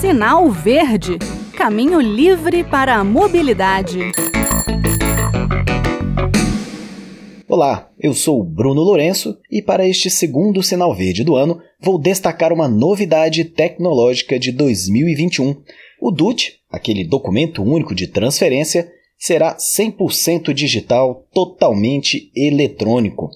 Sinal Verde Caminho livre para a mobilidade. Olá, eu sou Bruno Lourenço e para este segundo Sinal Verde do ano vou destacar uma novidade tecnológica de 2021. O DUT, aquele documento único de transferência, será 100% digital, totalmente eletrônico.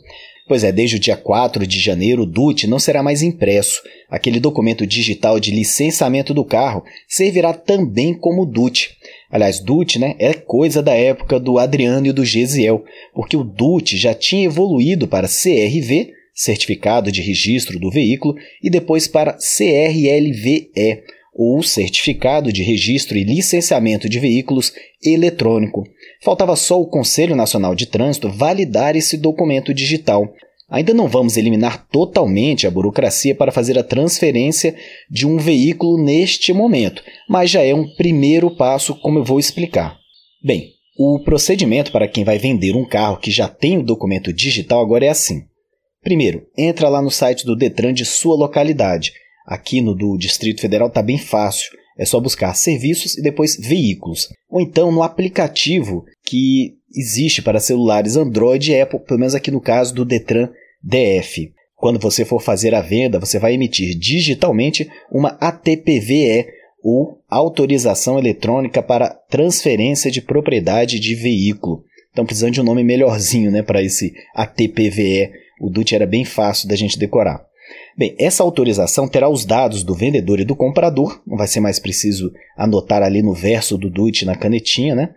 Pois é, desde o dia 4 de janeiro, o DUT não será mais impresso. Aquele documento digital de licenciamento do carro servirá também como DUT. Aliás, DUT né, é coisa da época do Adriano e do Gesiel, porque o DUT já tinha evoluído para CRV, Certificado de Registro do Veículo, e depois para CRLVE, ou Certificado de Registro e Licenciamento de Veículos Eletrônico. Faltava só o Conselho Nacional de Trânsito validar esse documento digital. Ainda não vamos eliminar totalmente a burocracia para fazer a transferência de um veículo neste momento, mas já é um primeiro passo, como eu vou explicar. Bem, o procedimento para quem vai vender um carro que já tem o documento digital agora é assim. Primeiro, entra lá no site do Detran de sua localidade. Aqui no do Distrito Federal está bem fácil. É só buscar serviços e depois veículos. Ou então no aplicativo que existe para celulares Android e Apple, pelo menos aqui no caso do Detran DF. Quando você for fazer a venda, você vai emitir digitalmente uma ATPVE, ou Autorização Eletrônica para Transferência de Propriedade de Veículo. Estão precisando de um nome melhorzinho né, para esse ATPVE. O DUT era bem fácil da gente decorar. Bem, essa autorização terá os dados do vendedor e do comprador, não vai ser mais preciso anotar ali no verso do DUT na canetinha, né?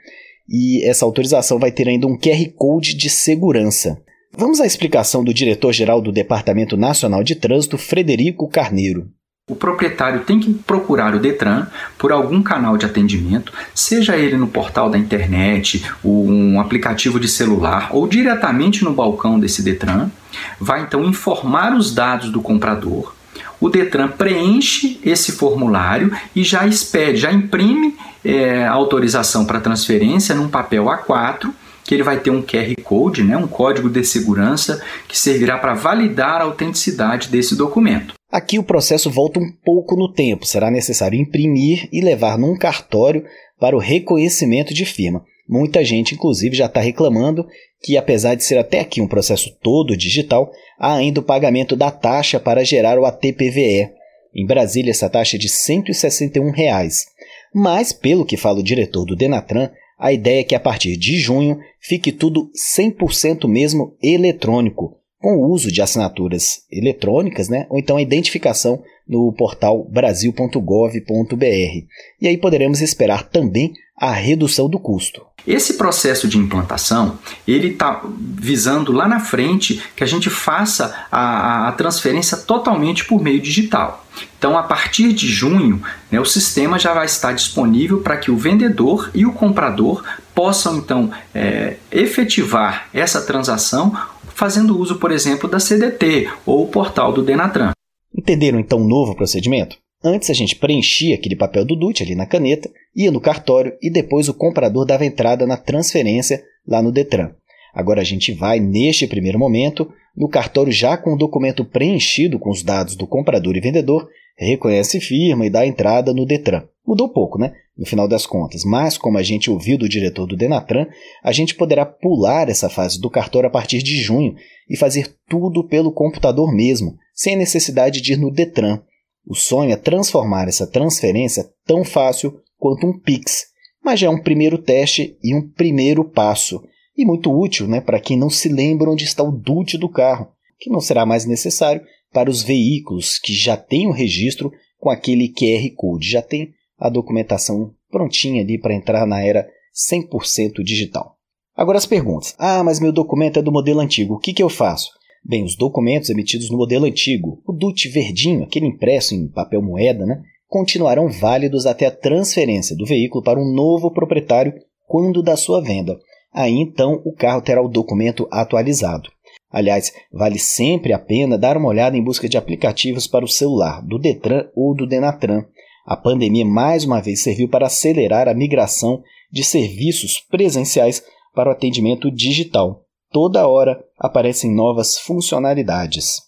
E essa autorização vai ter ainda um QR Code de segurança. Vamos à explicação do diretor-geral do Departamento Nacional de Trânsito, Frederico Carneiro. O proprietário tem que procurar o Detran por algum canal de atendimento, seja ele no portal da internet, um aplicativo de celular ou diretamente no balcão desse Detran. Vai então informar os dados do comprador. O Detran preenche esse formulário e já expede, já imprime é, autorização para transferência num papel A4 que ele vai ter um QR Code, né, um código de segurança que servirá para validar a autenticidade desse documento. Aqui o processo volta um pouco no tempo, será necessário imprimir e levar num cartório para o reconhecimento de firma. Muita gente, inclusive, já está reclamando que, apesar de ser até aqui um processo todo digital, há ainda o pagamento da taxa para gerar o ATPVE. Em Brasília, essa taxa é de 161 reais. Mas, pelo que fala o diretor do Denatran, a ideia é que a partir de junho fique tudo 100% mesmo eletrônico, com o uso de assinaturas eletrônicas, né? ou então a identificação no portal brasil.gov.br. E aí poderemos esperar também a redução do custo. Esse processo de implantação, ele está visando lá na frente que a gente faça a, a, transferência totalmente por meio digital. Então, a partir de junho, né, o sistema já vai estar disponível para que o vendedor e o comprador possam então é, efetivar essa transação fazendo uso, por exemplo, da CDT ou o portal do Denatran. Entenderam então o novo procedimento? Antes a gente preenchia aquele papel do DUT ali na caneta, ia no cartório e depois o comprador dava entrada na transferência lá no Detran. Agora a gente vai, neste primeiro momento, no cartório já com o documento preenchido com os dados do comprador e vendedor, reconhece firma e dá entrada no Detran. Mudou pouco, né? No final das contas, mas como a gente ouviu do diretor do Denatran, a gente poderá pular essa fase do cartório a partir de junho e fazer tudo pelo computador mesmo, sem necessidade de ir no Detran. O sonho é transformar essa transferência tão fácil quanto um Pix, mas já é um primeiro teste e um primeiro passo, e muito útil né, para quem não se lembra onde está o DUT do carro, que não será mais necessário para os veículos que já têm o registro com aquele QR Code, já tem a documentação prontinha ali para entrar na era 100% digital. Agora as perguntas. Ah, mas meu documento é do modelo antigo, o que, que eu faço? Bem, os documentos emitidos no modelo antigo, o DUT verdinho, aquele impresso em papel moeda, né, continuarão válidos até a transferência do veículo para um novo proprietário quando da sua venda. Aí então o carro terá o documento atualizado. Aliás, vale sempre a pena dar uma olhada em busca de aplicativos para o celular, do Detran ou do Denatran. A pandemia mais uma vez serviu para acelerar a migração de serviços presenciais para o atendimento digital toda hora aparecem novas funcionalidades.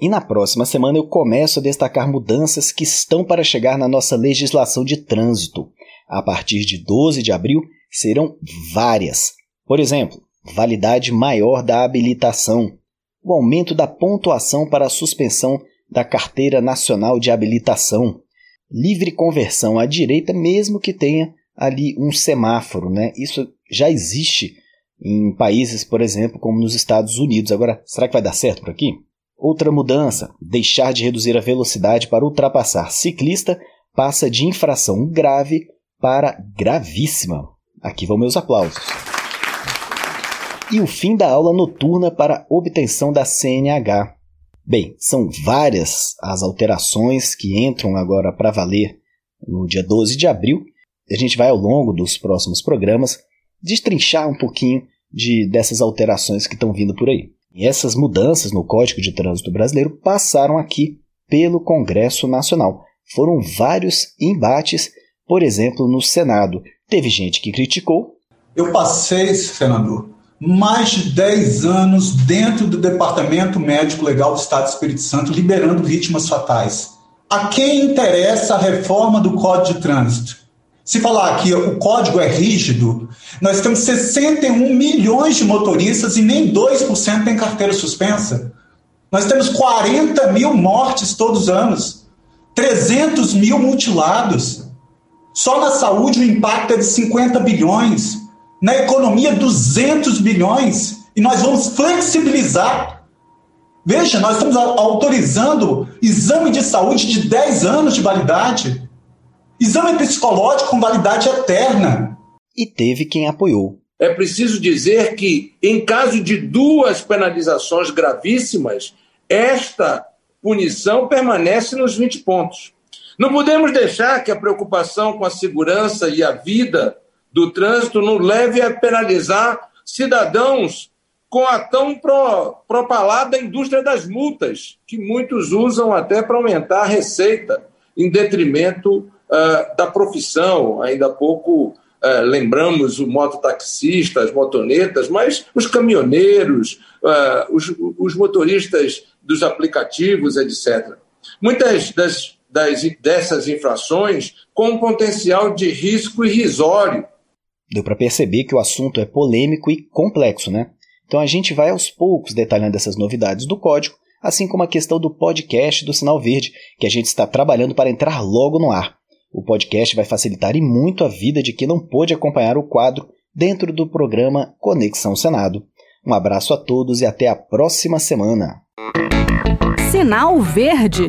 E na próxima semana eu começo a destacar mudanças que estão para chegar na nossa legislação de trânsito. A partir de 12 de abril serão várias. Por exemplo, validade maior da habilitação, o aumento da pontuação para a suspensão da Carteira Nacional de Habilitação, livre conversão à direita, mesmo que tenha ali um semáforo, né? Isso já existe em países, por exemplo, como nos Estados Unidos. Agora, será que vai dar certo por aqui? Outra mudança: deixar de reduzir a velocidade para ultrapassar ciclista passa de infração grave para gravíssima. Aqui vão meus aplausos. E o fim da aula noturna para obtenção da CNH. Bem, são várias as alterações que entram agora para valer no dia 12 de abril. A gente vai ao longo dos próximos programas destrinchar um pouquinho de dessas alterações que estão vindo por aí. E essas mudanças no Código de Trânsito Brasileiro passaram aqui pelo Congresso Nacional. Foram vários embates, por exemplo, no Senado. Teve gente que criticou. Eu passei, senador, mais de 10 anos dentro do Departamento Médico Legal do Estado do Espírito Santo, liberando vítimas fatais. A quem interessa a reforma do Código de Trânsito? Se falar que o código é rígido, nós temos 61 milhões de motoristas e nem 2% tem carteira suspensa. Nós temos 40 mil mortes todos os anos, 300 mil mutilados. Só na saúde o impacto é de 50 bilhões na economia 200 bilhões e nós vamos flexibilizar. Veja, nós estamos autorizando exame de saúde de 10 anos de validade, exame psicológico com validade eterna. E teve quem apoiou. É preciso dizer que, em caso de duas penalizações gravíssimas, esta punição permanece nos 20 pontos. Não podemos deixar que a preocupação com a segurança e a vida do trânsito não leve a penalizar cidadãos com a tão pro, propalada indústria das multas, que muitos usam até para aumentar a receita, em detrimento uh, da profissão. Ainda há pouco uh, lembramos o mototaxista, as motonetas, mas os caminhoneiros, uh, os, os motoristas dos aplicativos, etc. Muitas das, das, dessas infrações com um potencial de risco irrisório Deu para perceber que o assunto é polêmico e complexo, né? Então a gente vai aos poucos detalhando essas novidades do código, assim como a questão do podcast do Sinal Verde, que a gente está trabalhando para entrar logo no ar. O podcast vai facilitar e muito a vida de quem não pôde acompanhar o quadro dentro do programa Conexão Senado. Um abraço a todos e até a próxima semana. Sinal Verde